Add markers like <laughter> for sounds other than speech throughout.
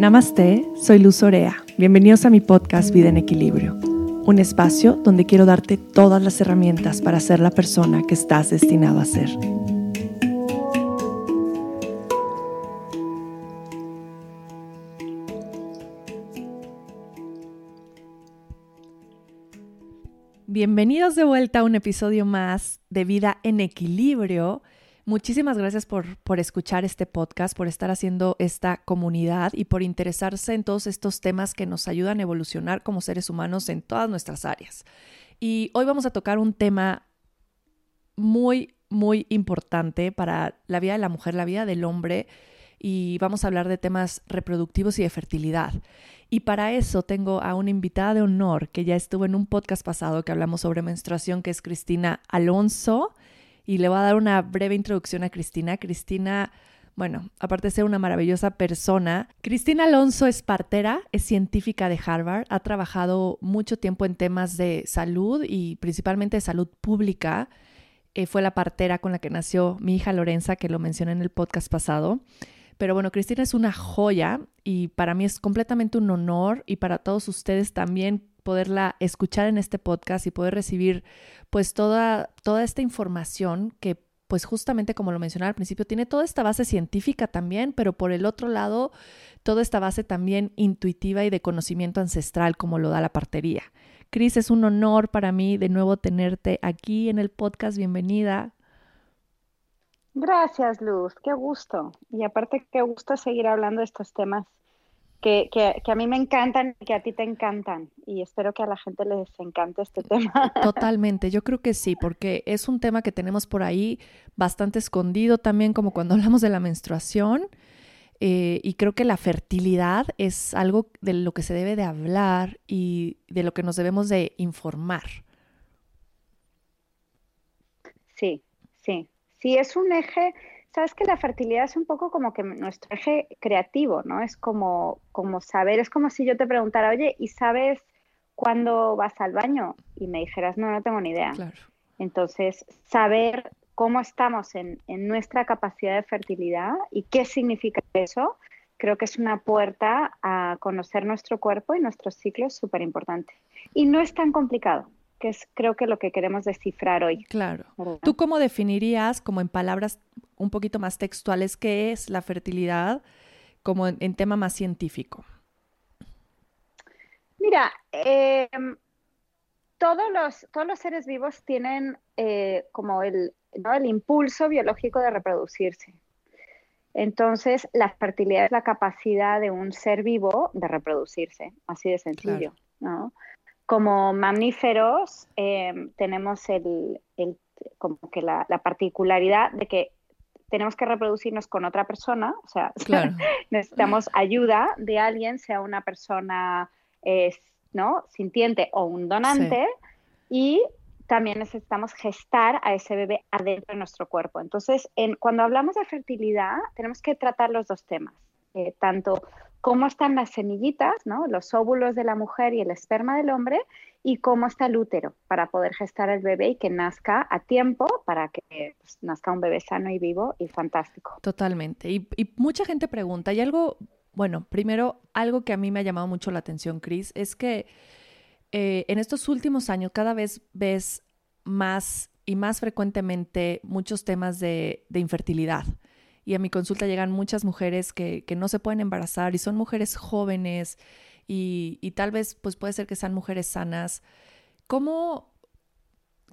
Namaste, soy Luz Orea. Bienvenidos a mi podcast Vida en Equilibrio, un espacio donde quiero darte todas las herramientas para ser la persona que estás destinado a ser. Bienvenidos de vuelta a un episodio más de Vida en Equilibrio. Muchísimas gracias por, por, escuchar este podcast, por estar haciendo esta comunidad y por interesarse en todos estos temas que nos ayudan a evolucionar como seres humanos en todas nuestras áreas. Y hoy vamos a tocar un tema muy, muy importante para la vida de la mujer, la vida del hombre, y vamos a hablar de temas reproductivos y de fertilidad. Y para eso tengo a una invitada de honor que ya estuvo en un podcast pasado que hablamos sobre menstruación, que es Cristina Alonso y le voy a dar una breve introducción a Cristina. Cristina, bueno, aparte de ser una maravillosa persona, Cristina Alonso es partera, es científica de Harvard, ha trabajado mucho tiempo en temas de salud y principalmente de salud pública. Eh, fue la partera con la que nació mi hija Lorenza, que lo mencioné en el podcast pasado. Pero bueno, Cristina es una joya y para mí es completamente un honor y para todos ustedes también poderla escuchar en este podcast y poder recibir pues toda, toda esta información que pues justamente como lo mencionaba al principio, tiene toda esta base científica también, pero por el otro lado, toda esta base también intuitiva y de conocimiento ancestral como lo da la partería. Cris, es un honor para mí de nuevo tenerte aquí en el podcast. Bienvenida. Gracias, Luz. Qué gusto. Y aparte, qué gusto seguir hablando de estos temas que, que, que, a mí me encantan y que a ti te encantan. Y espero que a la gente les encante este tema. <laughs> Totalmente, yo creo que sí, porque es un tema que tenemos por ahí bastante escondido también, como cuando <laughs> hablamos de la menstruación. Eh, y creo que la fertilidad es algo de lo que se debe de hablar y de lo que nos debemos de informar. Sí, sí, sí, es un eje sabes que la fertilidad es un poco como que nuestro eje creativo, ¿no? Es como, como saber, es como si yo te preguntara, oye, ¿y sabes cuándo vas al baño? Y me dijeras, no, no tengo ni idea. Claro. Entonces, saber cómo estamos en, en nuestra capacidad de fertilidad y qué significa eso, creo que es una puerta a conocer nuestro cuerpo y nuestros ciclos súper importante. Y no es tan complicado que es creo que lo que queremos descifrar hoy. Claro. ¿Tú cómo definirías, como en palabras un poquito más textuales, qué es la fertilidad como en, tema más científico? Mira, em, todos, los, todos los seres vivos tienen eh, como el, el impulso biológico de reproducirse. Entonces, la fertilidad es la capacidad de un ser vivo de reproducirse, así de sencillo, ¿no? Como mamíferos em, tenemos el, como que la, particularidad de que tenemos que reproducirnos con otra persona, o sea, <laughs> necesitamos ayuda de alguien, sea una persona ¿no? sintiente o un donante, y también necesitamos gestar a ese bebé adentro de nuestro cuerpo. Entonces, en, cuando hablamos de fertilidad, tenemos que tratar los dos temas, eh, tanto cómo están las semillitas, ¿no? los óvulos de la mujer y el esperma del hombre, y cómo está el útero para poder gestar el bebé y que nazca a tiempo para que pues, nazca un bebé sano y vivo y fantástico. Totalmente. Y, mucha gente pregunta, y algo, bueno, primero, algo que a mí me ha llamado mucho la atención, Cris, es que eh, en estos últimos años cada vez ves más y más frecuentemente muchos temas de infertilidad y a mi consulta llegan muchas mujeres que, no se pueden embarazar y son mujeres jóvenes y, tal vez pues puede ser que sean mujeres sanas. ¿Cómo,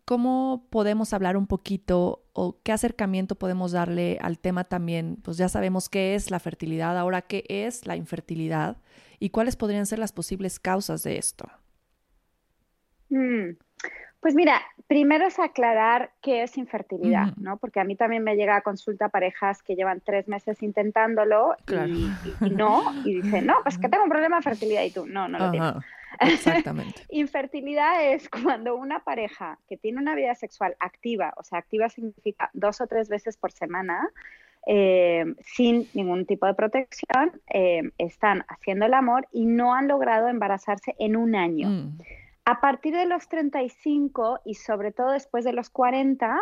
¿Cómo podemos hablar un poquito o qué acercamiento podemos darle al tema también? Pues ya sabemos qué es la fertilidad, ahora qué es la infertilidad y cuáles podrían ser las posibles causas de esto. Mm. Pues mira, primero es aclarar qué es infertilidad, ¿no? Porque a mí también me llega a consulta parejas que llevan tres meses intentándolo y, no, y dicen, no, pues que tengo un problema de fertilidad y tú, no, no lo tienes. <laughs> Exactamente. Infertilidad es cuando una pareja que tiene una vida sexual activa, o sea, activa significa dos o tres veces por semana, eh, sin ningún tipo de protección, eh, están haciendo el amor y no han logrado embarazarse en un año. Mm. A partir de los 35 y sobre todo después de los 40,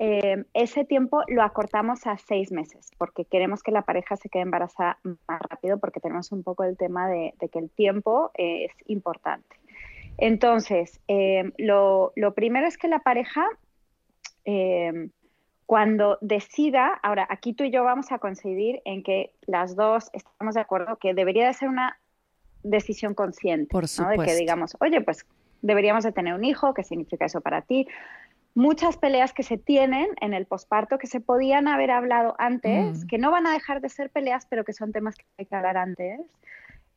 eh, ese tiempo lo acortamos a seis meses porque queremos que la pareja se quede embarazada más rápido porque tenemos un poco el tema de, que el tiempo es importante. Entonces, eh, lo, primero es que la pareja, eh, cuando decida, ahora aquí tú y yo vamos a coincidir en que las dos estamos de acuerdo que debería de ser una decisión consciente, Por de que digamos, oye, pues deberíamos de tener un hijo, ¿qué significa eso para ti? Muchas peleas que se tienen en el posparto que se podían haber hablado antes, mm. que no van a dejar de ser peleas, pero que son temas que hay que hablar antes.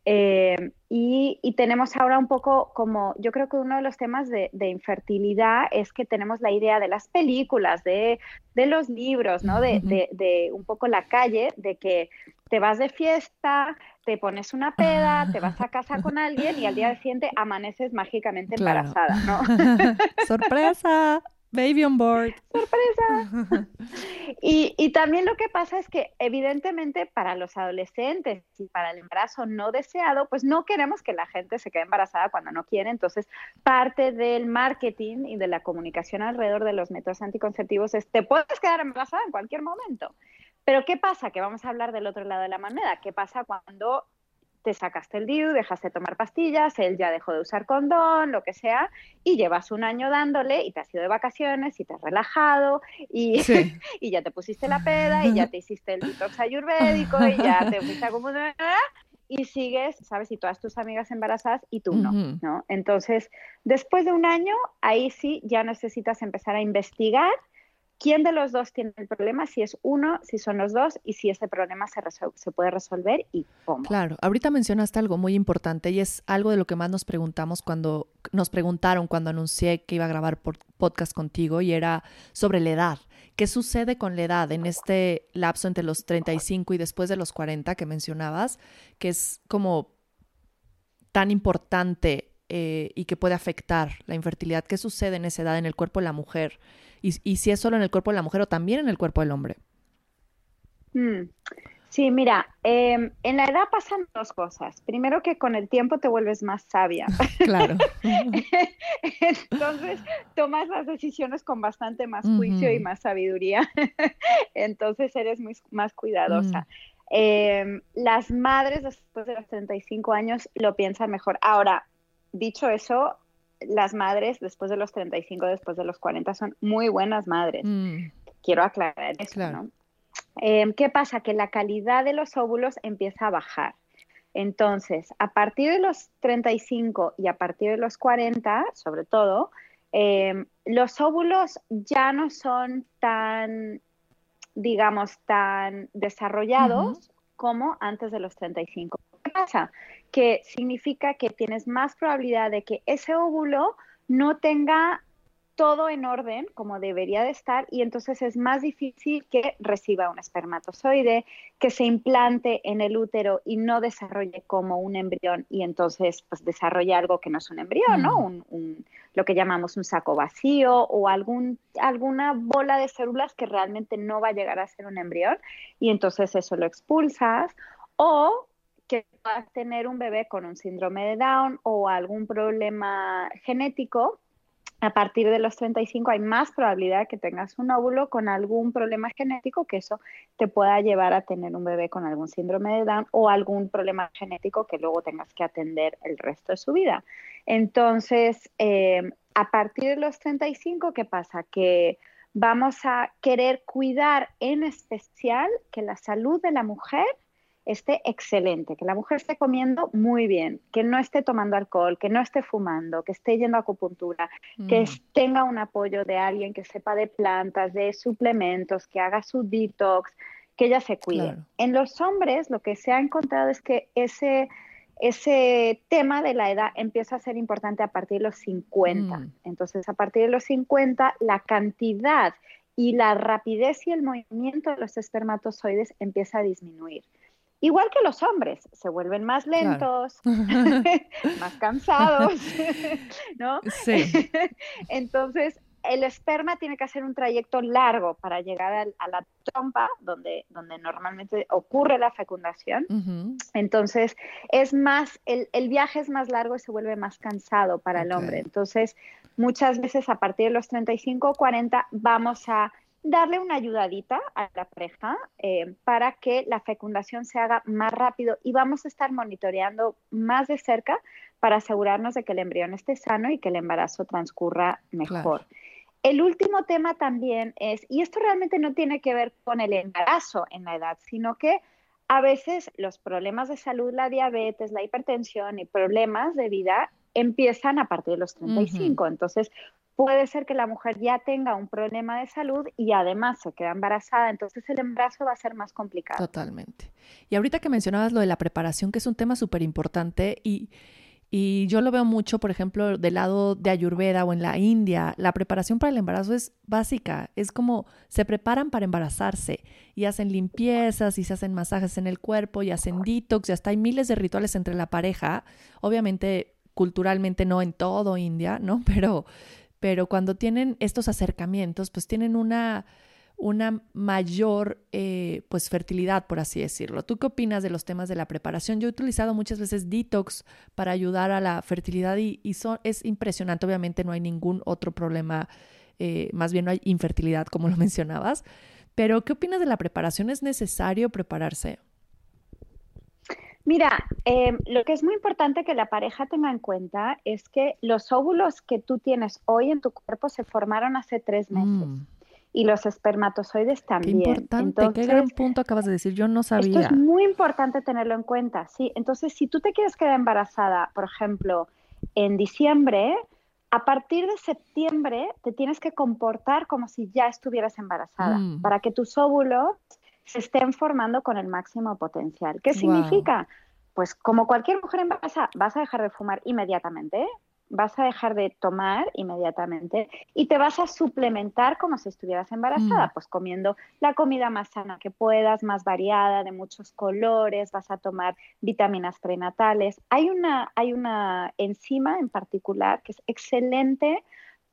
Eh, y, tenemos ahora un poco como, yo creo que uno de los temas de, infertilidad es que tenemos la idea de las películas, de, los libros, ¿no? De, de, un poco la calle, de que te vas de fiesta, te pones una peda, te vas a casa con <laughs> alguien y al día siguiente amaneces mágicamente embarazada, ¿no? <laughs> ¡Sorpresa! Baby on board. ¡Sorpresa! <laughs> Y, también lo que pasa es que evidentemente para los adolescentes y para el embarazo no deseado, pues no queremos que la gente se quede embarazada cuando no quiere. Entonces, parte del marketing y de la comunicación alrededor de los métodos anticonceptivos es, te puedes quedar embarazada en cualquier momento. Pero ¿qué pasa? Que vamos a hablar del otro lado de la moneda. ¿Qué pasa cuando te sacaste el DIU, dejaste de tomar pastillas, él ya dejó de usar condón, lo que sea, y llevas un año dándole y te has ido de vacaciones y te has relajado y, <laughs> y ya te pusiste la peda y ya te hiciste el detox ayurvédico y ya te fuiste a como y sigues, ¿sabes? Y todas tus amigas embarazadas y tú no, ¿no? Entonces, después de un año, ahí sí ya necesitas empezar a investigar quién de los dos tiene el problema, si es uno, si son los dos y si ese problema se, puede resolver y cómo. Claro, ahorita mencionaste algo muy importante y es algo de lo que más nos preguntamos cuando nos preguntaron cuando anuncié que iba a grabar por podcast contigo y era sobre la edad. ¿Qué sucede con la edad en este lapso entre los 35 y después de los 40 que mencionabas, que es como tan importante eh, y que puede afectar la infertilidad? ¿Qué sucede en esa edad en el cuerpo de la mujer? Y, si es solo en el cuerpo de la mujer o también en el cuerpo del hombre. Mm. Sí, mira, em, en la edad pasan dos cosas. Primero que con el tiempo te vuelves más sabia. <laughs> Claro. <laughs> Entonces tomas las decisiones con bastante más juicio y más sabiduría. <laughs> Entonces eres muy, más cuidadosa. Mm. Em, las madres después de los 35 años lo piensan mejor. Ahora, dicho eso, las madres después de los 35, después de los 40 son muy buenas madres. Mm. Quiero aclarar eso, ¿no? Em, ¿Qué pasa? Que la calidad de los óvulos empieza a bajar. Entonces, a partir de los 35 y a partir de los 40, sobre todo, em, los óvulos ya no son tan, digamos, tan desarrollados como antes de los 35. Que significa que tienes más probabilidad de que ese óvulo no tenga todo en orden como debería de estar y entonces es más difícil que reciba un espermatozoide, que se implante en el útero y no desarrolle como un embrión y entonces pues desarrolle algo que no es un embrión, ¿no? Mm. Un, lo que llamamos un saco vacío o algún, alguna bola de células que realmente no va a llegar a ser un embrión y entonces eso lo expulsas o puedas tener un bebé con un síndrome de Down o algún problema genético a partir de los 35 hay más probabilidad de que tengas un óvulo con algún problema genético que eso te pueda llevar a tener un bebé con algún síndrome de Down o algún problema genético que luego tengas que atender el resto de su vida. Entonces, eh, a partir de los 35, ¿qué pasa? Que vamos a querer cuidar en especial que la salud de la mujer esté excelente, que la mujer esté comiendo muy bien, que no esté tomando alcohol, que no esté fumando, que esté yendo a acupuntura, que mm. tenga un apoyo de alguien que sepa de plantas, de suplementos, que haga su detox, que ella se cuide. En los hombres lo que se ha encontrado es que ese, ese tema de la edad empieza a ser importante a partir de los 50. Mm. Entonces, a partir de los 50, la cantidad y la rapidez y el movimiento de los espermatozoides empieza a disminuir. Igual que los hombres, se vuelven más lentos, <laughs> <laughs> más cansados, <laughs> ¿no? Sí. Entonces, el esperma tiene que hacer un trayecto largo para llegar a, la trompa, donde, donde normalmente ocurre la fecundación. Entonces, es más, el, viaje es más largo y se vuelve más cansado para el hombre. Entonces, muchas veces a partir de los 35 o 40 vamos a darle una ayudadita a la pareja eh, para que la fecundación se haga más rápido y vamos a estar monitoreando más de cerca para asegurarnos de que el embrión esté sano y que el embarazo transcurra mejor. El último tema también es, y esto realmente no tiene que ver con el embarazo en la edad, sino que a veces los problemas de salud, la diabetes, la hipertensión y problemas de vida empiezan a partir de los 35. Entonces, puede ser que la mujer ya tenga un problema de salud y además se queda embarazada, entonces el embarazo va a ser más complicado. Totalmente. Y ahorita que mencionabas lo de la preparación, que es un tema súper importante y, y yo lo veo mucho, por ejemplo, del lado de Ayurveda o en la India, la preparación para el embarazo es básica, es como se preparan para embarazarse y hacen limpiezas y se hacen masajes en el cuerpo y hacen detox y hasta hay miles de rituales entre la pareja, obviamente culturalmente no en todo India, ¿no? Pero pero cuando tienen estos acercamientos, pues tienen una, una mayor eh, pues fertilidad, por así decirlo. ¿Tú qué opinas de los temas de la preparación? Yo he utilizado muchas veces detox para ayudar a la fertilidad y, es impresionante. Obviamente no hay ningún otro problema, eh, más bien no hay infertilidad, como lo <laughs> mencionabas. Pero ¿qué opinas de la preparación? ¿Es necesario prepararse? Mira, em, lo que es muy importante que la pareja tenga en cuenta es que los óvulos que tú tienes hoy en tu cuerpo se formaron hace tres meses. Mm. Y los espermatozoides también. Qué importante, qué gran punto acabas de decir, yo no sabía. Esto es muy importante tenerlo en cuenta, sí. Entonces, si tú te quieres quedar embarazada, por ejemplo, en diciembre, a partir de septiembre te tienes que comportar como si ya estuvieras embarazada, mm. para que tus óvulos se estén formando con el máximo potencial. ¿Qué significa? Pues como cualquier mujer embarazada, vas a dejar de fumar inmediatamente, vas a dejar de tomar inmediatamente y te vas a suplementar como si estuvieras embarazada, mm. pues comiendo la comida más sana que puedas, más variada, de muchos colores, vas a tomar vitaminas prenatales. Hay una, hay una enzima en particular que es excelente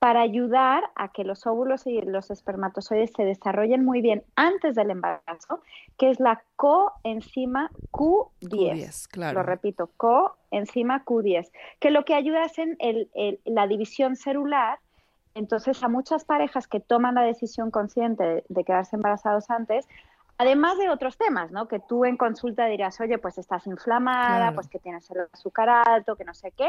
para ayudar a que los óvulos y los espermatozoides se desarrollen muy bien antes del embarazo, que es la coenzima Q10. claro. Lo repito, coenzima Q10, que lo que ayuda es en la división celular. Entonces, a muchas parejas que toman la decisión consciente de, quedarse embarazados antes, Además de otros temas, ¿no? Que tú en consulta dirás, oye, pues estás inflamada, pues que tienes el azúcar alto, que no sé qué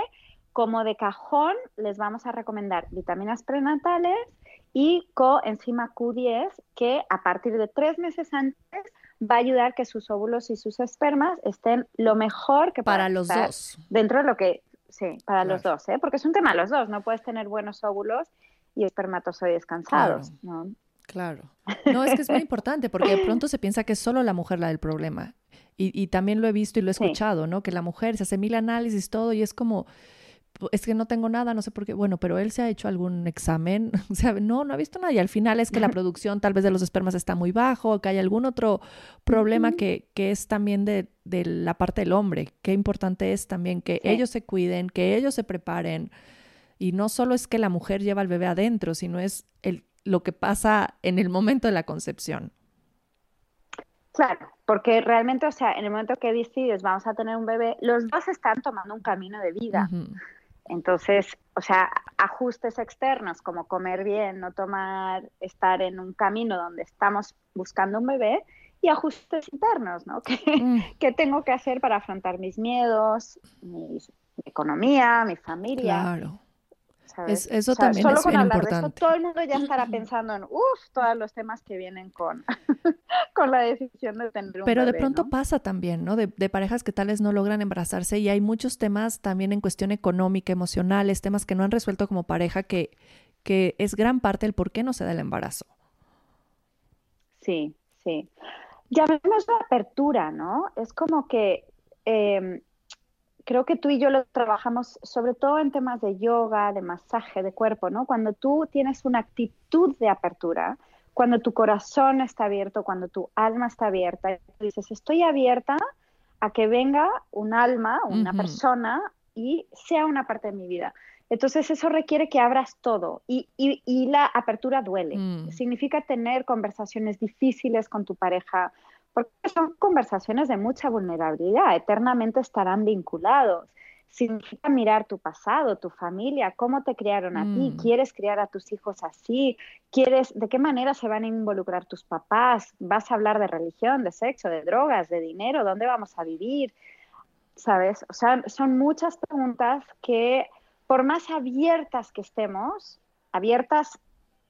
como de cajón les vamos a recomendar vitaminas prenatales y coenzima Q10 que a partir de tres meses antes va a ayudar que sus óvulos y sus espermas estén lo mejor que para los dos dentro de lo que sí para los dos ¿eh? porque es un tema los dos no puedes tener buenos óvulos y espermatozoides cansados claro. ¿no? Claro. No, es que es muy <laughs> importante porque de pronto se piensa que es solo la mujer la del problema. Y, también lo he visto y lo he escuchado, ¿no? Que la mujer se hace mil análisis, todo, y es como, es que no tengo nada, no sé por qué. Bueno, pero él se ha hecho algún examen, <laughs> o sea, no, no ha visto nada. Y al final es que la producción tal vez de los espermas está muy bajo, que hay algún otro problema que, que es también de, de, la parte del hombre. Qué importante es también que ellos se cuiden, que ellos se preparen. Y no solo es que la mujer lleva al bebé adentro, sino es el, lo que pasa en el momento de la concepción. Claro, porque realmente, o sea, en el momento que decides vamos a tener un bebé, los dos están tomando un camino de vida. Entonces, o sea, ajustes externos como comer bien, no tomar, estar en un camino donde estamos buscando un bebé y ajustes internos, ¿no? <laughs> Mm. ¿Qué, tengo que hacer para afrontar mis miedos, mi, economía, mi familia? Claro. Eso también es bien importante. todo el mundo ya estará <clears throat> pensando en, uff, todos los temas que vienen con, <laughs> con la decisión de tener un Pero de pronto pasa también, ¿no? De, parejas que tales no logran embarazarse y hay muchos temas también en cuestión económica, emocionales, temas que no han resuelto como pareja que, que es gran parte del por qué no se da el embarazo. Sí, sí. Llamemos la apertura, ¿no? Es como que em, creo que tú y yo lo trabajamos sobre todo en temas de yoga, de masaje de cuerpo, ¿no? Cuando tú tienes una actitud de apertura, cuando tu corazón está abierto, cuando tu alma está abierta, dices, estoy abierta a que venga un alma, una persona y sea una parte de mi vida. Entonces eso requiere que abras todo y, la apertura duele. Mm. Significa tener conversaciones difíciles con tu pareja, porque son conversaciones de mucha vulnerabilidad, eternamente estarán vinculados. significa mirar tu pasado, tu familia, cómo te criaron a ti, mm. quieres criar a tus hijos así, quieres, de qué manera se van a involucrar tus papás, vas a hablar de religión, de sexo, de drogas, de dinero, dónde vamos a vivir, ¿sabes? O sea, son muchas preguntas que por más abiertas que estemos, abiertas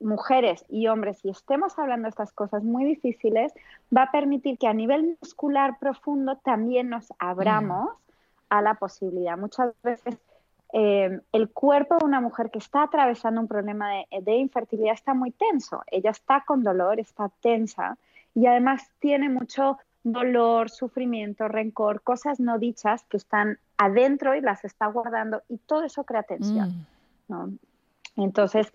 mujeres y hombres y estemos hablando de estas cosas muy difíciles, va a permitir que a nivel muscular profundo también nos abramos a la posibilidad. Muchas veces eh, el cuerpo de una mujer que está atravesando un problema de, infertilidad está muy tenso. Ella está con dolor, está tensa y además tiene mucho dolor, sufrimiento, rencor, cosas no dichas que están adentro y las está guardando y todo eso crea tensión. Mm. Entonces,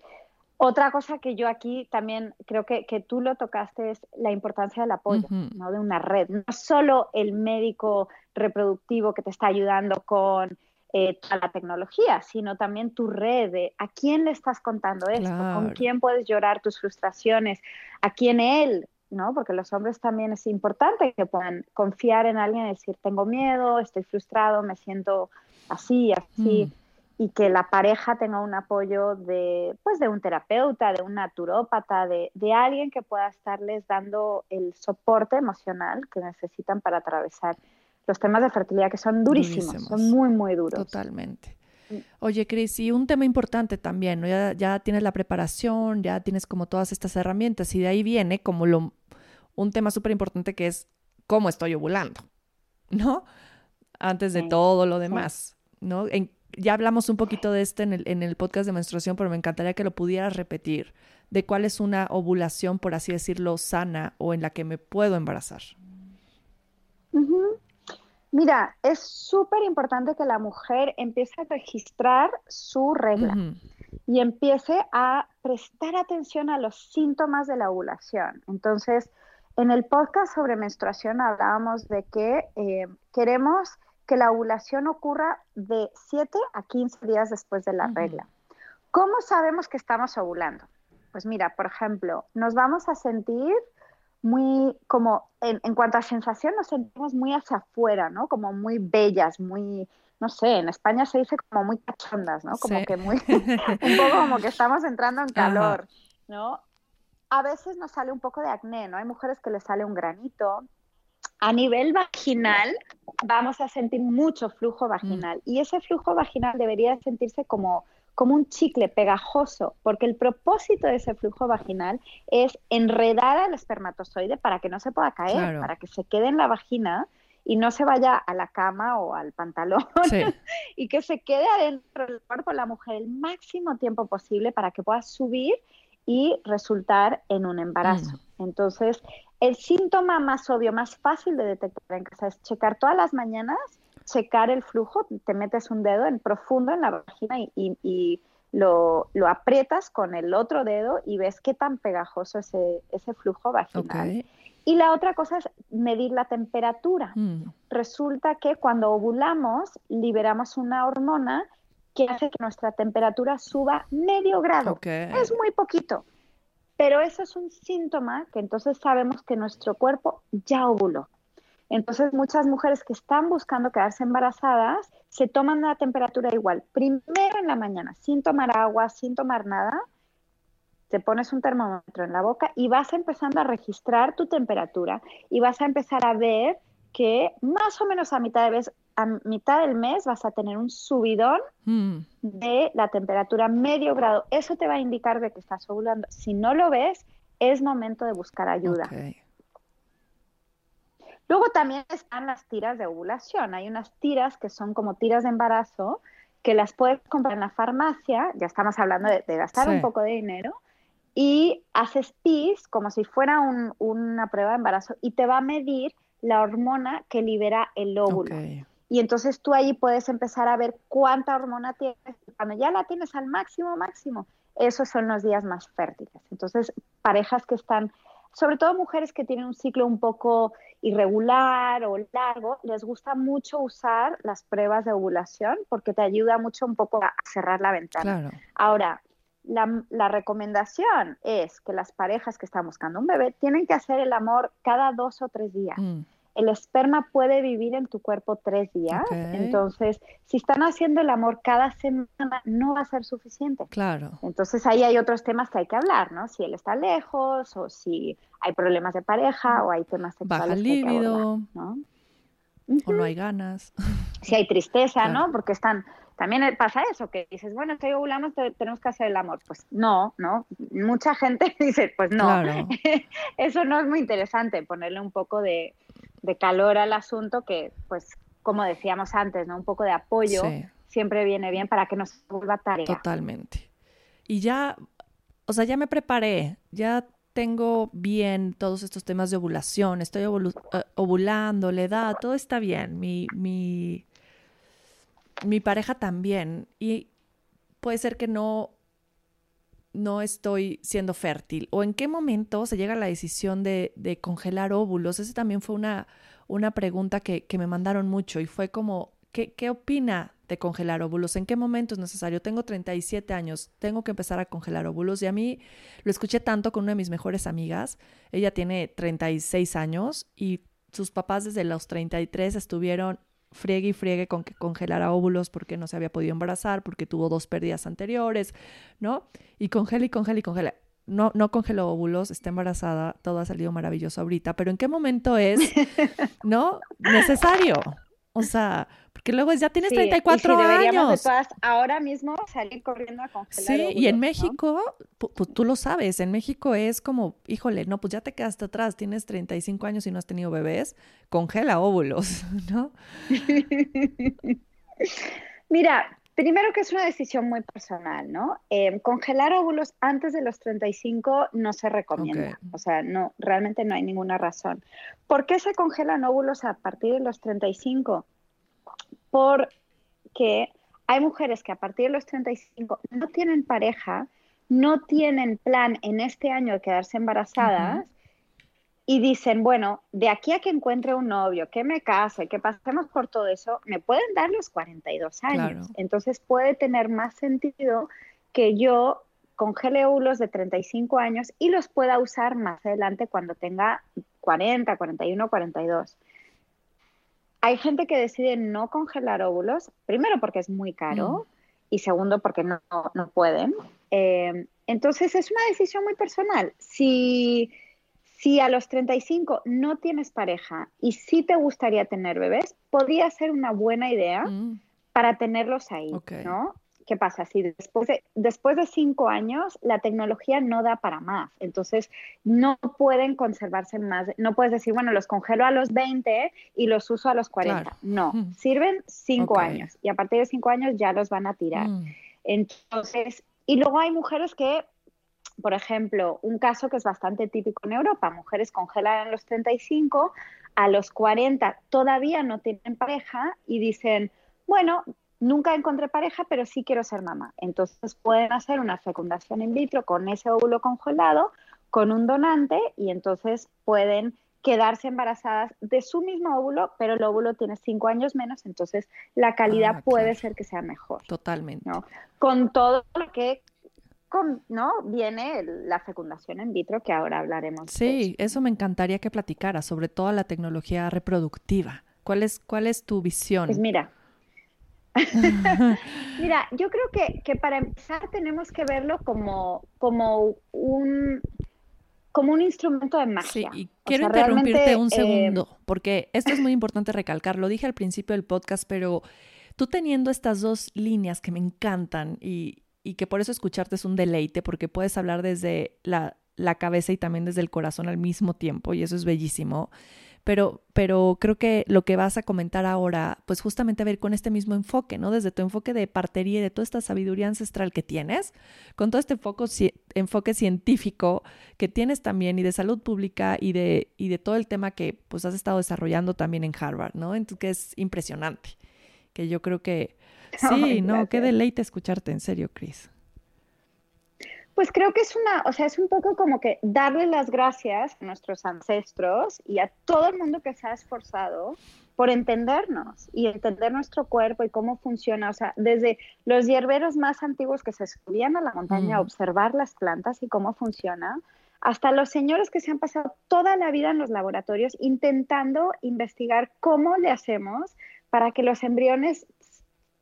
otra cosa que yo aquí también creo que, tú lo tocaste es la importancia del apoyo, ¿no? De una red. No solo el médico reproductivo que te está ayudando con eh, toda la tecnología, sino también tu red de a quién le estás contando esto, con quién puedes llorar tus frustraciones, a quién él, ¿no? Porque los hombres también es importante que puedan confiar en alguien y decir, tengo miedo, estoy frustrado, me siento así, así. Mm y que la pareja tenga un apoyo de, pues, de un terapeuta, de un naturópata, de, de, alguien que pueda estarles dando el soporte emocional que necesitan para atravesar los temas de fertilidad que son durísimos, son muy, muy duros. Totalmente. Mm. Oye, Cris, y un tema importante también, ¿no? ya, ya, tienes la preparación, ya tienes como todas estas herramientas y de ahí viene como lo, un tema súper importante que es cómo estoy ovulando, ¿no? Antes de todo lo demás, ¿no? En, ya hablamos un poquito de este en el, en el podcast de menstruación, pero me encantaría que lo pudieras repetir, de cuál es una ovulación, por así decirlo, sana o en la que me puedo embarazar. Mira, es súper importante que la mujer empiece a registrar su regla y empiece a prestar atención a los síntomas de la ovulación. Entonces, en el podcast sobre menstruación hablábamos de que eh, queremos que la ovulación ocurra de 7 a 15 días después de la regla. ¿Cómo sabemos que estamos ovulando? Pues mira, por ejemplo, nos vamos a sentir muy como en, cuanto a sensación nos sentimos muy hacia afuera, ¿no? Como muy bellas, muy, no sé, en España se dice como muy cachondas, ¿no? Como que muy, <laughs> un poco como que estamos entrando en calor, ¿no? A veces nos sale un poco de acné, ¿no? Hay mujeres que les sale un granito, a nivel vaginal vamos a sentir mucho flujo vaginal mm. y ese flujo vaginal debería sentirse como, como un chicle pegajoso, porque el propósito de ese flujo vaginal es enredar al espermatozoide para que no se pueda caer, para que se quede en la vagina y no se vaya a la cama o al pantalón <laughs> y que se quede adentro del cuerpo de la mujer el máximo tiempo posible para que pueda subir y resultar en un embarazo. Mm. Entonces, el síntoma más obvio, más fácil de detectar en casa es checar todas las mañanas, checar el flujo, te metes un dedo en profundo en la vagina y, lo, aprietas con el otro dedo y ves qué tan pegajoso es ese, ese flujo vaginal. Y la otra cosa es medir la temperatura. Mm. Resulta que cuando ovulamos liberamos una hormona que hace que nuestra temperatura suba medio grado. Es muy poquito. Pero eso es un síntoma que entonces sabemos que nuestro cuerpo ya ovuló. Entonces muchas mujeres que están buscando quedarse embarazadas se toman la temperatura igual. Primero en la mañana, sin tomar agua, sin tomar nada, te pones un termómetro en la boca y vas empezando a registrar tu temperatura y vas a empezar a ver que más o menos a mitad de vez, a mitad del mes vas a tener un subidón mm. de la temperatura medio grado. Eso te va a indicar de que estás ovulando. Si no lo ves, es momento de buscar ayuda. Luego también están las tiras de ovulación. Hay unas tiras que son como tiras de embarazo que las puedes comprar en la farmacia. Ya estamos hablando de, gastar un poco de dinero. Y haces PIS como si fuera una prueba de embarazo y te va a medir la hormona que libera el óvulo. Y entonces tú ahí puedes empezar a ver cuánta hormona tienes. Cuando ya la tienes al máximo, máximo, esos son los días más fértiles. Entonces, parejas que están, sobre todo mujeres que tienen un ciclo un poco irregular o largo, les gusta mucho usar las pruebas de ovulación porque te ayuda mucho un poco a cerrar la ventana. Ahora, la, recomendación es que las parejas que están buscando un bebé tienen que hacer el amor cada dos o tres días. Mm. el esperma puede vivir en tu cuerpo tres días. Entonces, si están haciendo el amor cada semana, no va a ser suficiente. Claro. Entonces, ahí hay otros temas que hay que hablar, ¿no? Si él está lejos o si hay problemas de pareja o hay temas sexuales. Baja líbido. ¿no? O no hay ganas. Si hay tristeza, ¿no? Porque están también pasa eso, que dices, bueno, estoy ovulando, tenemos que hacer el amor. Pues no, ¿no? Mucha gente <laughs> dice, pues no. <laughs> eso no es muy interesante, ponerle un poco de, calor al asunto que, pues, como decíamos antes, ¿no? Un poco de apoyo siempre viene bien para que no se vuelva tarea. Totalmente. Y ya, o sea, ya me preparé, ya tengo bien todos estos temas de ovulación, estoy eh, ovulando, la edad, todo está bien. Mi, mi mi pareja también. Y puede ser que no, no estoy siendo fértil. ¿O en qué momento se llega a la decisión de, de congelar óvulos? Esa también fue una, una pregunta que, que, me mandaron mucho y fue como, ¿qué, ¿qué opina de congelar óvulos? ¿En qué momento es necesario? Tengo 37 años, tengo que empezar a congelar óvulos. Y a mí lo escuché tanto con una de mis mejores amigas. Ella tiene 36 años y sus papás desde los 33 estuvieron friegue y friegue con que congelara óvulos porque no se había podido embarazar, porque tuvo dos pérdidas anteriores, ¿no? Y congela y congela y congela. No, no congeló óvulos, está embarazada, todo ha salido maravilloso ahorita, pero ¿en qué momento es, <laughs> no? Necesario. O sea, porque luego ya tienes 34 años. De ahora mismo salir corriendo a congelar. Sí, y en México, pues tú lo sabes, en México es como, híjole, no, pues ya te quedaste atrás, tienes 35 años y no has tenido bebés, congela óvulos, <laughs> ¿no? <laughs> Mira, primero que es una decisión muy personal, ¿no? Em, congelar óvulos antes de los 35 no se recomienda, o sea, no, realmente no hay ninguna razón. ¿Por qué se congelan óvulos a partir de los 35? porque hay mujeres que a partir de los 35 no tienen pareja, no tienen plan en este año de quedarse embarazadas y dicen, bueno, de aquí a que encuentre un novio, que me case, que pasemos por todo eso, me pueden dar los 42 años. Entonces puede tener más sentido que yo congele óvulos de 35 años y los pueda usar más adelante cuando tenga 40, 41, 42 hay gente que decide no congelar óvulos, primero porque es muy caro mm. y segundo porque no, no pueden. Eh, entonces es una decisión muy personal. Si, si a los 35 no tienes pareja y sí te gustaría tener bebés, podría ser una buena idea mm. para tenerlos ahí, ¿no? ¿qué pasa? Si después de, después de cinco años la tecnología no da para más, entonces no pueden conservarse más, no puedes decir, bueno, los congelo a los 20 y los uso a los 40. No, <laughs> sirven cinco años y a partir de cinco años ya los van a tirar. Mm. Entonces, y luego hay mujeres que por ejemplo, un caso que es bastante típico en Europa, mujeres congelan a los 35, a los 40 todavía no tienen pareja y dicen, bueno, nunca encontré pareja, pero sí quiero ser mamá. Entonces pueden hacer una fecundación in vitro con ese óvulo congelado, con un donante, y entonces pueden quedarse embarazadas de su mismo óvulo, pero el óvulo tiene cinco años menos, entonces la calidad ah, puede ser que sea mejor. Totalmente. Con todo lo que con, ¿no? viene la fecundación in vitro, que ahora hablaremos. Sí, eso. me encantaría que platicara, sobre todo la tecnología reproductiva. ¿Cuál es, cuál es tu visión? Pues mira, <laughs> <laughs> Mira, yo creo que, que, para empezar tenemos que verlo como, como un como un instrumento de magia. Sí, y quiero interrumpirte un eh, segundo, porque esto es muy importante recalcar. Lo dije al principio del podcast, pero tú teniendo estas dos líneas que me encantan y, y que por eso escucharte es un deleite, porque puedes hablar desde la, la cabeza y también desde el corazón al mismo tiempo, y eso es bellísimo pero, pero creo que lo que vas a comentar ahora, pues justamente a ver con este mismo enfoque, ¿no? Desde tu enfoque de partería y de toda esta sabiduría ancestral que tienes, con todo este enfoque, enfoque científico que tienes también y de salud pública y de, y de todo el tema que pues has estado desarrollando también en Harvard, ¿no? Entonces, que es impresionante, que yo creo que... <laughs> Sí, no, qué deleite escucharte, en serio, Cris. Pues creo que es una, o sea, es un poco como que darle las gracias a nuestros ancestros y a todo el mundo que se ha esforzado por entendernos y entender nuestro cuerpo y cómo funciona. O sea, desde los hierberos más antiguos que se subían a la montaña a observar las plantas y cómo funciona, hasta los señores que se han pasado toda la vida en los laboratorios intentando investigar cómo le hacemos para que los embriones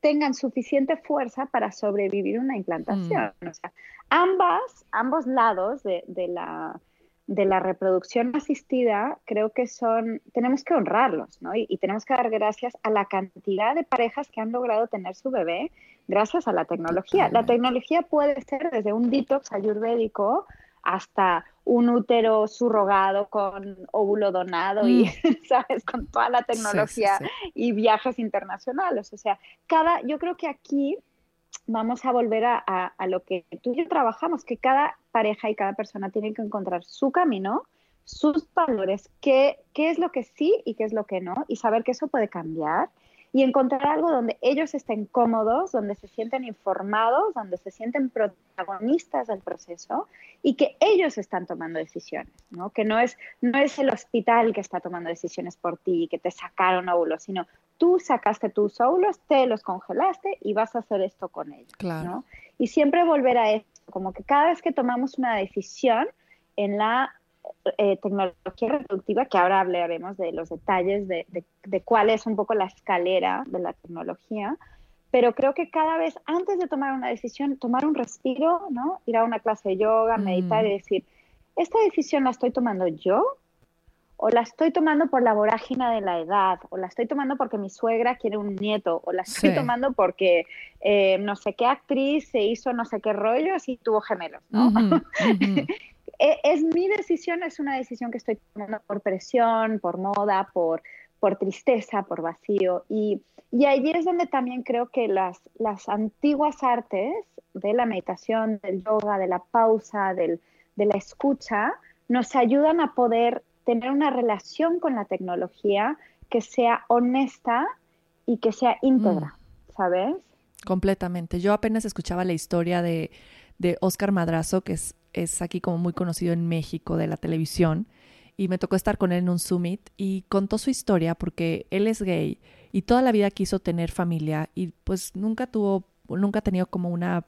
tengan suficiente fuerza para sobrevivir una implantación. Mm. O sea, ambas, ambos lados de, la, de la reproducción asistida, creo que son, tenemos que honrarlos, ¿no? Y, tenemos que dar gracias a la cantidad de parejas que han logrado tener su bebé gracias a la tecnología. La tecnología puede ser desde un detox ayurvédico hasta un útero subrogado con óvulo donado y, mm. <laughs> ¿sabes? Con toda la tecnología y viajes internacionales. O sea, cada, yo creo que aquí vamos a volver a, a, lo que tú y yo trabajamos, que cada pareja y cada persona tiene que encontrar su camino, sus valores, qué, qué es lo que sí y qué es lo que no, y saber que eso puede cambiar y encontrar algo donde ellos estén cómodos, donde se sienten informados, donde se sienten protagonistas del proceso y que ellos están tomando decisiones, ¿no? Que no es, no es el hospital que está tomando decisiones por ti, que te sacaron óvulos, sino tú sacaste tus óvulos, te los congelaste y vas a hacer esto con ellos, claro. Y siempre volver a esto, como que cada vez que tomamos una decisión en la eh, tecnología reproductiva, que ahora hablaremos de los detalles de, de, cuál es un poco la escalera de la tecnología, pero creo que cada vez antes de tomar una decisión, tomar un respiro, ¿no? Ir a una clase de yoga, mm. meditar y decir, ¿esta decisión la estoy tomando yo? ¿O la estoy tomando por la vorágine de la edad? ¿O la estoy tomando porque mi suegra quiere un nieto? ¿O la estoy tomando porque eh, no sé qué actriz se hizo no sé qué rollo y tuvo gemelos? ¿no? <laughs> es, mi decisión, es una decisión que estoy tomando por presión, por moda, por, por tristeza, por vacío. Y, y allí es donde también creo que las, las antiguas artes de la meditación, del yoga, de la pausa, del, de la escucha, nos ayudan a poder tener una relación con la tecnología que sea honesta y que sea íntegra, mm. ¿sabes? Completamente. Yo apenas escuchaba la historia de, de Oscar Madrazo, que es es aquí como muy conocido en México de la televisión y me tocó estar con él en un summit y contó su historia porque él es gay y toda la vida quiso tener familia y pues nunca tuvo, nunca ha tenido como una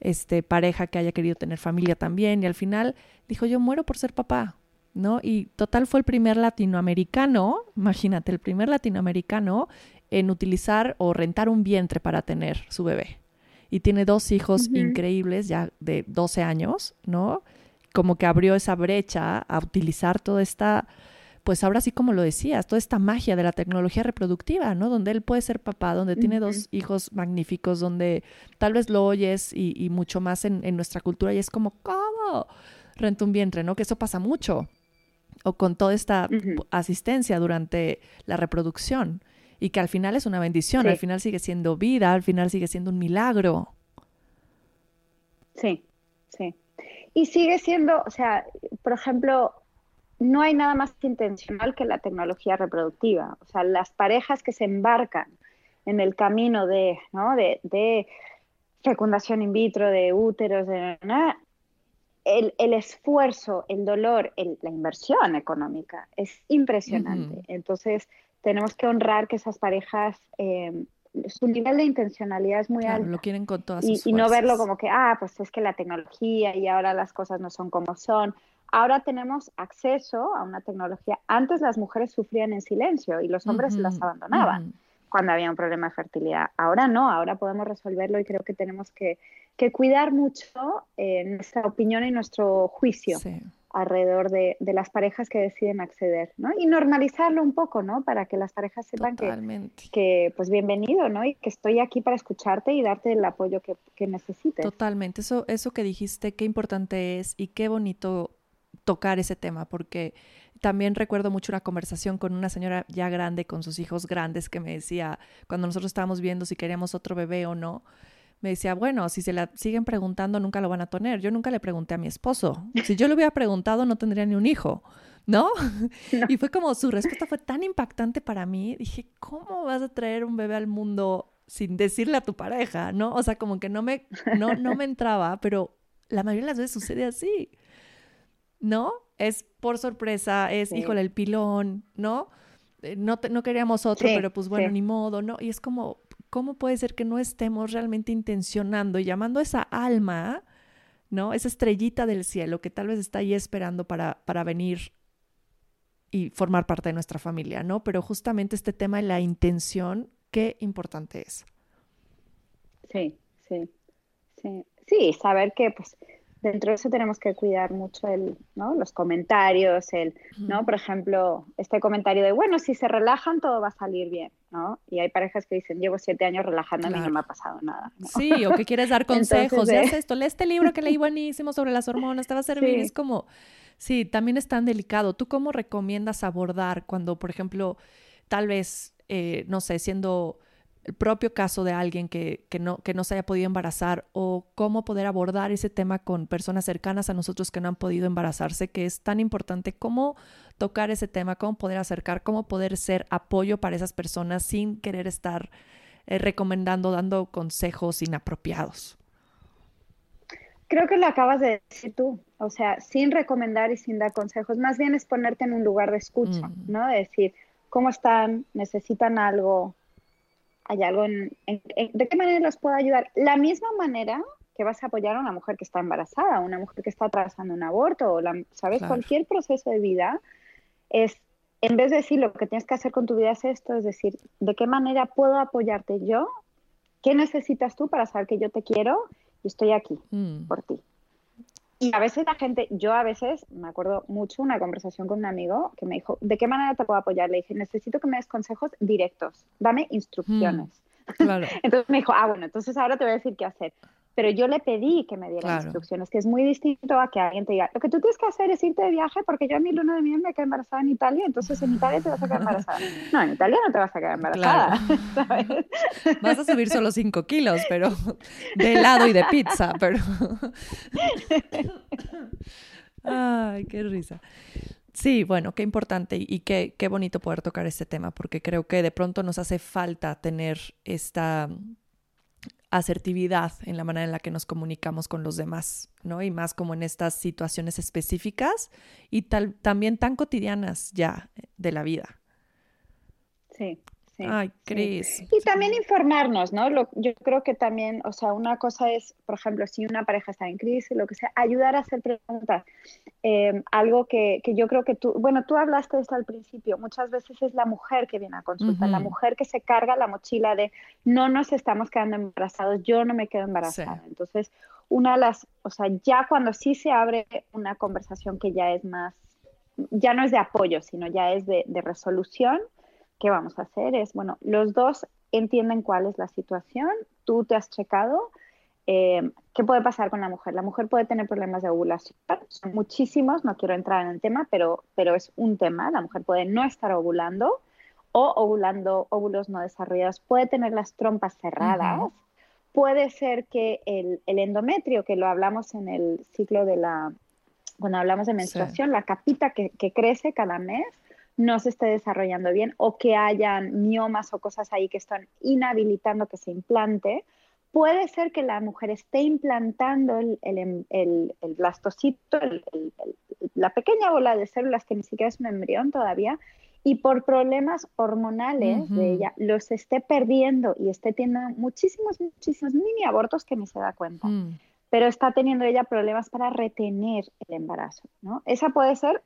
este, pareja que haya querido tener familia también y al final dijo yo muero por ser papá, ¿no? Y total fue el primer latinoamericano, imagínate, el primer latinoamericano en utilizar o rentar un vientre para tener su bebé y tiene dos hijos increíbles ya de 12 años, ¿no? Como que abrió esa brecha a utilizar toda esta, pues ahora sí como lo decías, toda esta magia de la tecnología reproductiva, ¿no? Donde él puede ser papá, donde tiene dos hijos magníficos, donde tal vez lo oyes y, mucho más en, nuestra cultura y es como, ¿cómo? Renta un vientre, ¿no? Que eso pasa mucho. O con toda esta asistencia durante la reproducción y que al final es una bendición, al final sigue siendo vida, al final sigue siendo un milagro. Sí, sí. Y sigue siendo, o sea, por ejemplo, no hay nada más intencional que la tecnología reproductiva. O sea, las parejas que se embarcan en el camino de, ¿no? de, de fecundación in vitro, de úteros, de el, el, esfuerzo, el dolor, la inversión económica es impresionante. Entonces, tenemos que honrar que esas parejas, eh, su nivel de intencionalidad es muy alto. Lo quieren con todas y, y no verlo como que, ah, pues es que la tecnología y ahora las cosas no son como son. Ahora tenemos acceso a una tecnología. Antes las mujeres sufrían en silencio y los hombres las abandonaban cuando había un problema de fertilidad. Ahora no, ahora podemos resolverlo y creo que tenemos que, que cuidar mucho eh, nuestra opinión y nuestro juicio. Sí alrededor de, las parejas que deciden acceder, ¿no? Y normalizarlo un poco, ¿no? Para que las parejas sepan que, que, pues bienvenido, ¿no? Y que estoy aquí para escucharte y darte el apoyo que, que necesites. Totalmente, eso, eso que dijiste, qué importante es y qué bonito tocar ese tema, porque también recuerdo mucho una conversación con una señora ya grande, con sus hijos grandes, que me decía, cuando nosotros estábamos viendo si queríamos otro bebé o no, me decía, bueno, si se la siguen preguntando, nunca lo van a tener. Yo nunca le pregunté a mi esposo. Si yo le hubiera preguntado, no tendría ni un hijo, ¿no? <laughs> Y fue como, su respuesta fue tan impactante para mí. Dije, ¿cómo vas a traer un bebé al mundo sin decirle a tu pareja, ¿no? O sea, como que no me, no, no me entraba, pero la mayoría de las veces sucede así, ¿no? Es por sorpresa, es, híjole, el pilón, ¿no? Eh, no, no queríamos otro, pero pues bueno, ni modo, ¿no? Y es como, ¿cómo puede ser que no estemos realmente intencionando y llamando a esa alma ¿no? Esa estrellita del cielo que tal vez está ahí esperando para, para venir y formar parte de nuestra familia, ¿no? Pero justamente este tema de la intención, qué importante es. Sí, sí, sí. Sí, saber que pues dentro de eso tenemos que cuidar mucho el, ¿no? los comentarios, el, ¿no? Por ejemplo, este comentario de, bueno, si se relajan todo va a salir bien, ¿no? Y hay parejas que dicen, llevo siete años relajándome y no me ha pasado nada. Sí, o que quieres dar <laughs> consejos, ya esto, lee este libro que leí buenísimo sobre las hormonas, te va a servir. Es como, sí, también es tan delicado. ¿Tú cómo recomiendas abordar cuando, por ejemplo, tal vez, eh, no sé, siendo el propio caso de alguien que, no, que no se haya podido embarazar o cómo poder abordar ese tema con personas cercanas a nosotros que no han podido embarazarse, que es tan importante, cómo tocar ese tema, cómo poder acercar, cómo poder ser apoyo para esas personas sin querer estar eh, recomendando, dando consejos inapropiados. Creo que lo acabas de decir tú, o sea, sin recomendar y sin dar consejos, más bien es ponerte en un lugar de escucha, mm. ¿no? De decir, ¿cómo están? ¿Necesitan algo? Hay algo en, ¿De qué manera los puedo ayudar? La misma manera que vas a apoyar a una mujer que está embarazada, una mujer que está atravesando un aborto, o la, ¿sabes? Cualquier proceso de vida es, en vez de decir lo que tienes que hacer con tu vida es esto, es decir, ¿de qué manera puedo apoyarte yo? ¿Qué necesitas tú para saber que yo te quiero y estoy aquí mm. por ti? Y a veces la gente, yo a veces, me acuerdo mucho una conversación con un amigo que me dijo, ¿de qué manera te puedo apoyar? Le dije, necesito que me des consejos directos, dame instrucciones. Mm, <laughs> entonces me dijo, ah, bueno, entonces ahora te voy a decir qué hacer pero yo le pedí que me diera instrucciones, que es muy distinto a que alguien te diga, lo que tú tienes que hacer es irte de viaje porque yo a mi luna de miel me quedé embarazada en Italia, entonces en Italia te vas a quedar embarazada. No, en Italia no te vas a quedar embarazada. <laughs> Vas a subir solo 5 kilos, pero de helado y de pizza, pero... Ay, qué risa. Sí, bueno, qué importante y qué, qué bonito poder tocar este tema, porque creo que de pronto nos hace falta tener esta asertividad en la manera en la que nos comunicamos con los demás, ¿no? Y más como en estas situaciones específicas y tal, también tan cotidianas ya de la vida. Sí. Ay, Cris. Y también informarnos, ¿no? yo creo que también, o sea, una cosa es, por ejemplo, si una pareja está en crisis, lo que sea, ayudar a hacer preguntas. Em, algo que, que, yo creo que tú, bueno, tú hablaste de esto al principio, muchas veces es la mujer que viene a consulta, la mujer que se carga la mochila de no nos estamos quedando embarazados, yo no me quedo embarazada. Entonces, una de las, o sea, ya cuando sí se abre una conversación que ya es más, ya no es de apoyo, sino ya es de, de resolución, ¿qué vamos a hacer? Es, bueno, los dos entienden cuál es la situación, tú te has checado, eh, ¿qué puede pasar con la mujer? La mujer puede tener problemas de ovulación, son muchísimos, no quiero entrar en el tema, pero, pero es un tema, la mujer puede no estar ovulando o ovulando óvulos no desarrollados, puede tener las trompas cerradas, puede ser que el, endometrio, que lo hablamos en el ciclo de la, cuando hablamos de menstruación, la capita que, que crece cada mes, no se esté desarrollando bien o que hayan miomas o cosas ahí que están inhabilitando que se implante. Puede ser que la mujer esté implantando el, el, el, el blastocito, la pequeña bola de células que ni siquiera es un embrión todavía, y por problemas hormonales de ella los esté perdiendo y esté teniendo muchísimos, muchísimos mini abortos que ni se da cuenta. Mm. Pero está teniendo ella problemas para retener el embarazo, ¿no? Esa puede ser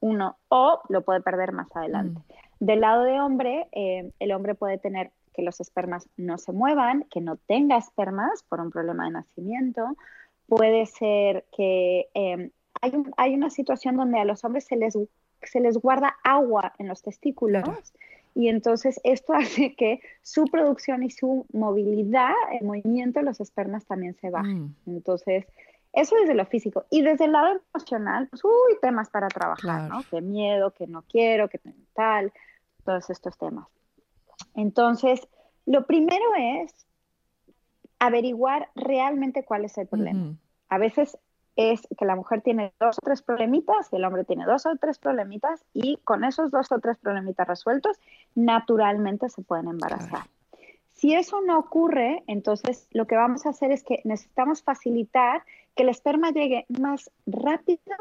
uno, o lo puede perder más adelante. Mm. Del lado de hombre, eh, el hombre puede tener que los espermas no se muevan, que no tenga espermas por un problema de nacimiento. Puede ser que em, hay, hay, una situación donde a los hombres se les, se les guarda agua en los testículos. Y entonces esto <laughs> hace que su producción y su movilidad, el movimiento de los espermas también se bajen. Mm. Entonces, eso desde lo físico. Y desde el lado emocional, pues, uy, temas para trabajar, ¿no? Que miedo, que no quiero, que tal, todos estos temas. Entonces, lo primero es averiguar realmente cuál es el problema. A veces es que la mujer tiene dos o tres problemitas y el hombre tiene dos o tres problemitas y con esos dos o tres problemitas resueltos, naturalmente se pueden embarazar. Si eso no ocurre, entonces lo que vamos a hacer es que necesitamos facilitar que el esperma llegue más rápido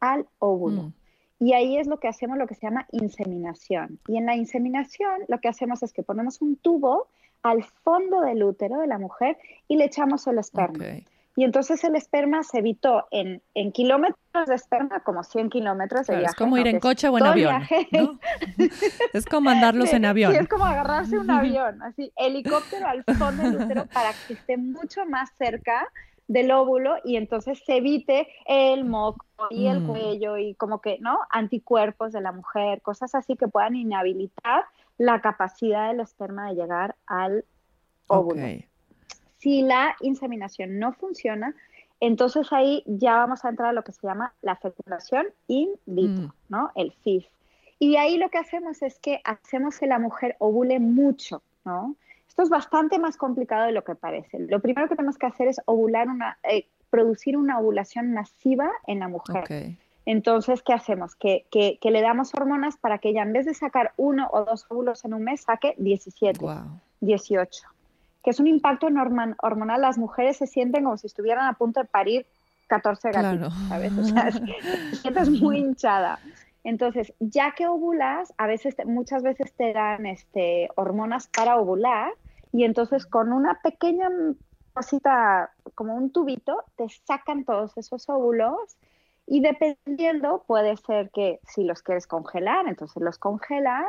al óvulo. Mm. Y ahí es lo que hacemos, lo que se llama inseminación. Y en la inseminación lo que hacemos es que ponemos un tubo al fondo del útero de la mujer y le echamos el esperma. Y entonces el esperma se evitó en, en kilómetros de esperma como 100 kilómetros de viaje. Es como ir en coche o en avión. <laughs> es como mandarlos en avión. Sí, es como agarrarse un <laughs> avión, así, helicóptero al fondo del útero para que esté mucho más cerca del óvulo y entonces se evite el moco y el mm. cuello y como que, ¿no? Anticuerpos de la mujer, cosas así que puedan inhabilitar la capacidad del esperma de llegar al óvulo. Si la inseminación no funciona, entonces ahí ya vamos a entrar a lo que se llama la fecundación in vitro, mm. ¿no? El FIF. Y ahí lo que hacemos es que hacemos que la mujer ovule mucho, ¿no? Esto es bastante más complicado de lo que parece. Lo primero que tenemos que hacer es ovular una, eh, producir una ovulación masiva en la mujer. Entonces, ¿qué hacemos? Que, que, le damos hormonas para que ella, en vez de sacar uno o dos óvulos en un mes, saque 17, 18 que es un impacto hormonal. Las mujeres se sienten como si estuvieran a punto de parir 14 gatitos, ¿sabes? O sea, <laughs> te sientes muy hinchada. Entonces, ya que ovulas, a veces, muchas veces te dan este, hormonas para ovular y entonces con una pequeña cosita, como un tubito, te sacan todos esos óvulos y dependiendo, puede ser que si los quieres congelar, entonces los congelas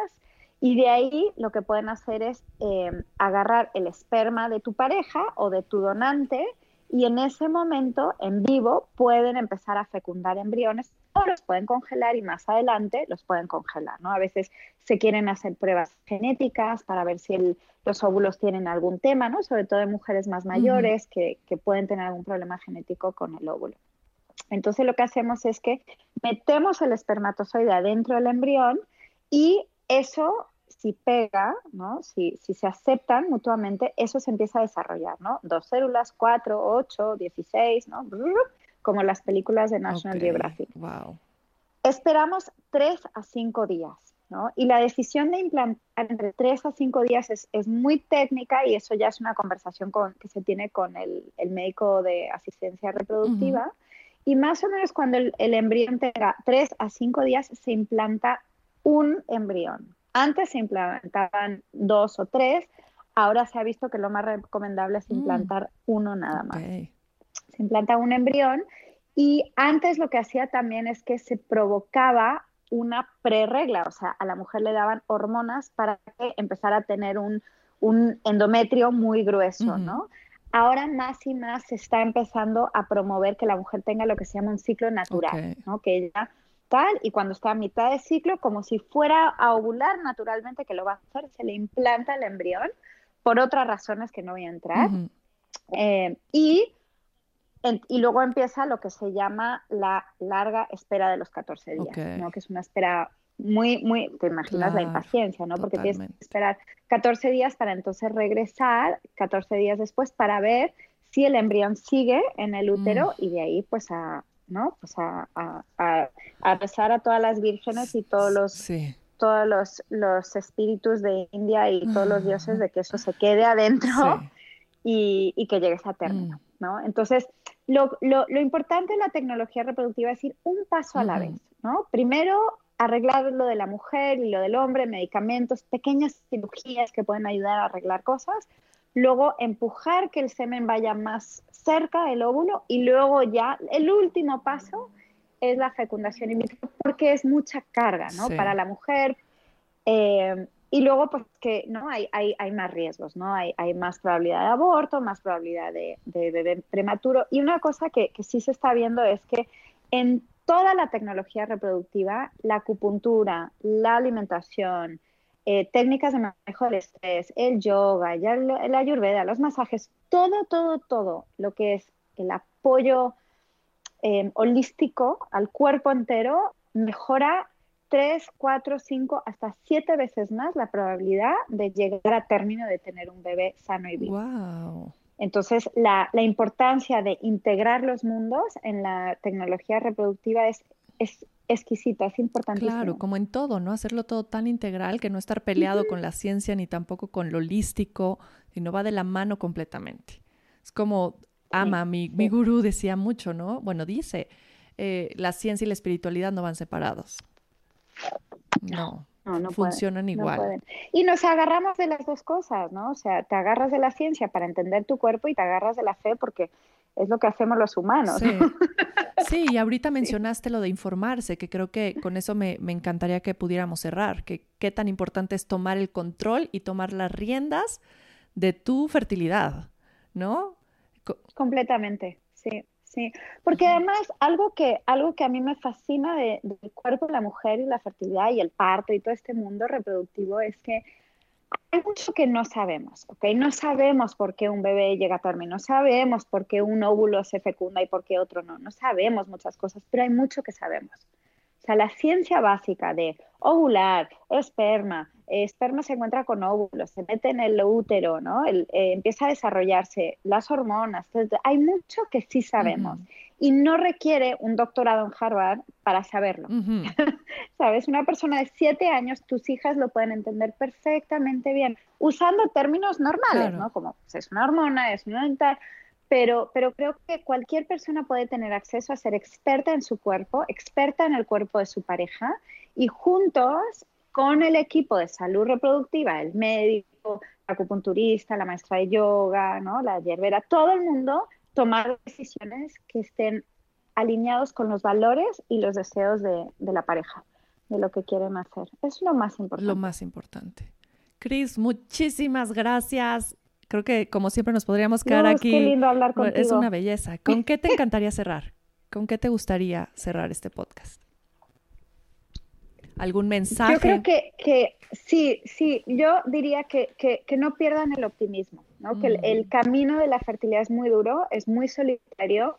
y de ahí lo que pueden hacer es em, agarrar el esperma de tu pareja o de tu donante y en ese momento, en vivo, pueden empezar a fecundar embriones o los pueden congelar y más adelante los pueden congelar, ¿no? A veces se quieren hacer pruebas genéticas para ver si los óvulos tienen algún tema, ¿no? Sobre todo en mujeres más mayores que, que pueden tener algún problema genético con el óvulo. Entonces lo que hacemos es que metemos el espermatozoide adentro del embrión y eso si pega, ¿no? Si, si, se aceptan mutuamente, eso se empieza a desarrollar, ¿no? Dos células, cuatro, ocho, dieciséis, ¿no? Como las películas de National Geographic. Wow. Esperamos tres a cinco días, ¿no? Y la decisión de implantar entre tres a cinco días es, es muy técnica y eso ya es una conversación con, que se tiene con el, el médico de asistencia reproductiva. Y más o menos cuando el, el embrión tenga tres a cinco días, se implanta un embrión, antes se implantaban dos o tres, ahora se ha visto que lo más recomendable es mm. implantar uno nada más. Se implanta un embrión y antes lo que hacía también es que se provocaba una preregla, o sea, a la mujer le daban hormonas para que empezara a tener un, endometrio muy grueso, ¿no? Ahora más y más se está empezando a promover que la mujer tenga lo que se llama un ciclo natural, ¿no? Que ella y cuando está a mitad de ciclo, como si fuera a ovular naturalmente, que lo va a hacer, se le implanta el embrión por otras razones que no voy a entrar. Eh, y, y luego empieza lo que se llama la larga espera de los 14 días, ¿no? que es una espera muy, muy, te imaginas la impaciencia, ¿no? Porque tienes que esperar 14 días para entonces regresar 14 días después para ver si el embrión sigue en el útero mm. y de ahí pues a, ¿no? Pues a, a, a, rezar a todas las vírgenes y todos los, todos los, los, espíritus de India y todos los dioses de que eso se quede adentro y, y, que llegues a término, mm. ¿no? Entonces, lo, lo, lo, importante en la tecnología reproductiva es ir un paso a la vez, ¿no? Primero, arreglar lo de la mujer y lo del hombre, medicamentos, pequeñas cirugías que pueden ayudar a arreglar cosas, luego empujar que el semen vaya más cerca del óvulo y luego ya el último paso es la fecundación in vitro porque es mucha carga, ¿no? Para la mujer. Eh, y luego, pues que no hay, hay, hay más riesgos, ¿no? Hay, hay, más probabilidad de aborto, más probabilidad de, de bebé prematuro. Y una cosa que, que sí se está viendo es que en toda la tecnología reproductiva, la acupuntura, la alimentación, eh, técnicas de manejo del estrés, el yoga, ya la ayurveda, los masajes, todo, todo, todo lo que es el apoyo em, holístico al cuerpo entero mejora 3, 4, 5, hasta 7 veces más la probabilidad de llegar a término de tener un bebé sano y vivo. Wow. Entonces, la, la, importancia de integrar los mundos en la tecnología reproductiva es, es exquisita, es importante. Claro, como en todo, ¿no? Hacerlo todo tan integral que no estar peleado con la ciencia ni tampoco con lo holístico, sino va de la mano completamente. Es como ama, mi, mi gurú decía mucho, ¿no? Bueno, dice, eh, la ciencia y la espiritualidad no van separados. No. No, no funcionan igual. y nos agarramos de las dos cosas, ¿no? O sea, te agarras de la ciencia para entender tu cuerpo y te agarras de la fe porque es lo que hacemos los humanos. Sí, y ahorita <laughs> mencionaste lo de informarse, que creo que con eso me, me, encantaría que pudiéramos cerrar, que qué tan importante es tomar el control y tomar las riendas de tu fertilidad, ¿no? Completamente, sí. Sí, porque además algo que, algo que a mí me fascina del cuerpo de la mujer y la fertilidad y el parto y todo este mundo reproductivo es que hay mucho que no sabemos, ¿ok? No sabemos por qué un bebé llega a término, no sabemos por qué un óvulo se fecunda y por qué otro no, no sabemos muchas cosas, pero hay mucho que sabemos. O sea, la ciencia básica de ovular, esperma, esperma se encuentra con óvulos, se mete en el útero, ¿no? Eh, empieza a desarrollarse, las hormonas, hay mucho que sí sabemos y no requiere un doctorado en Harvard para saberlo. <laughs> Sabes, una persona de siete años, tus hijas lo pueden entender perfectamente bien, usando términos normales, ¿no? Como pues, es una hormona, es una dental, pero, pero creo que cualquier persona puede tener acceso a ser experta en su cuerpo, experta en el cuerpo de su pareja y juntos con el equipo de salud reproductiva, el médico, la acupunturista, la maestra de yoga, ¿no? la hierbera, todo el mundo tomar decisiones que estén alineados con los valores y los deseos de, la pareja, de lo que quieren hacer. Es lo más importante. Lo más importante. Cris, muchísimas gracias. Creo que como siempre nos podríamos quedar aquí. Qué lindo hablar contigo. Es una belleza. ¿Con qué te encantaría cerrar? ¿Con qué te gustaría cerrar este podcast? ¿Algún mensaje? Yo creo que, que sí, sí, yo diría que, que, que no pierdan el optimismo, ¿no? que el, mm. camino de la fertilidad es muy duro, es muy solitario,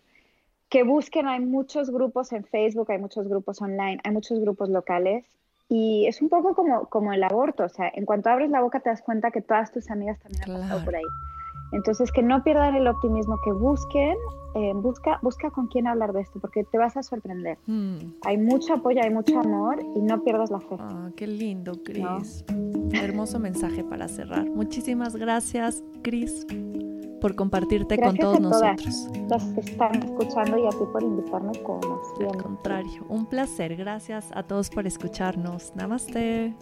que busquen, hay muchos grupos en Facebook, hay muchos grupos online, hay muchos grupos locales y es un poco como, como el aborto, o sea, en cuanto abres la boca te das cuenta que todas tus amigas también han pasado por ahí. Entonces, que no pierdan el optimismo, que busquen, eh, busca, busca con quién hablar de esto, porque te vas a sorprender. Hmm. Hay mucho apoyo, hay mucho amor y no pierdas la fe. Ah, qué lindo, Cris. Hermoso mensaje para cerrar. Muchísimas gracias, Cris, por compartirte con todos a nosotros. Las que están escuchando y a ti por invitarme como siempre. Al contrario, un placer. Gracias a todos por escucharnos. Namaste.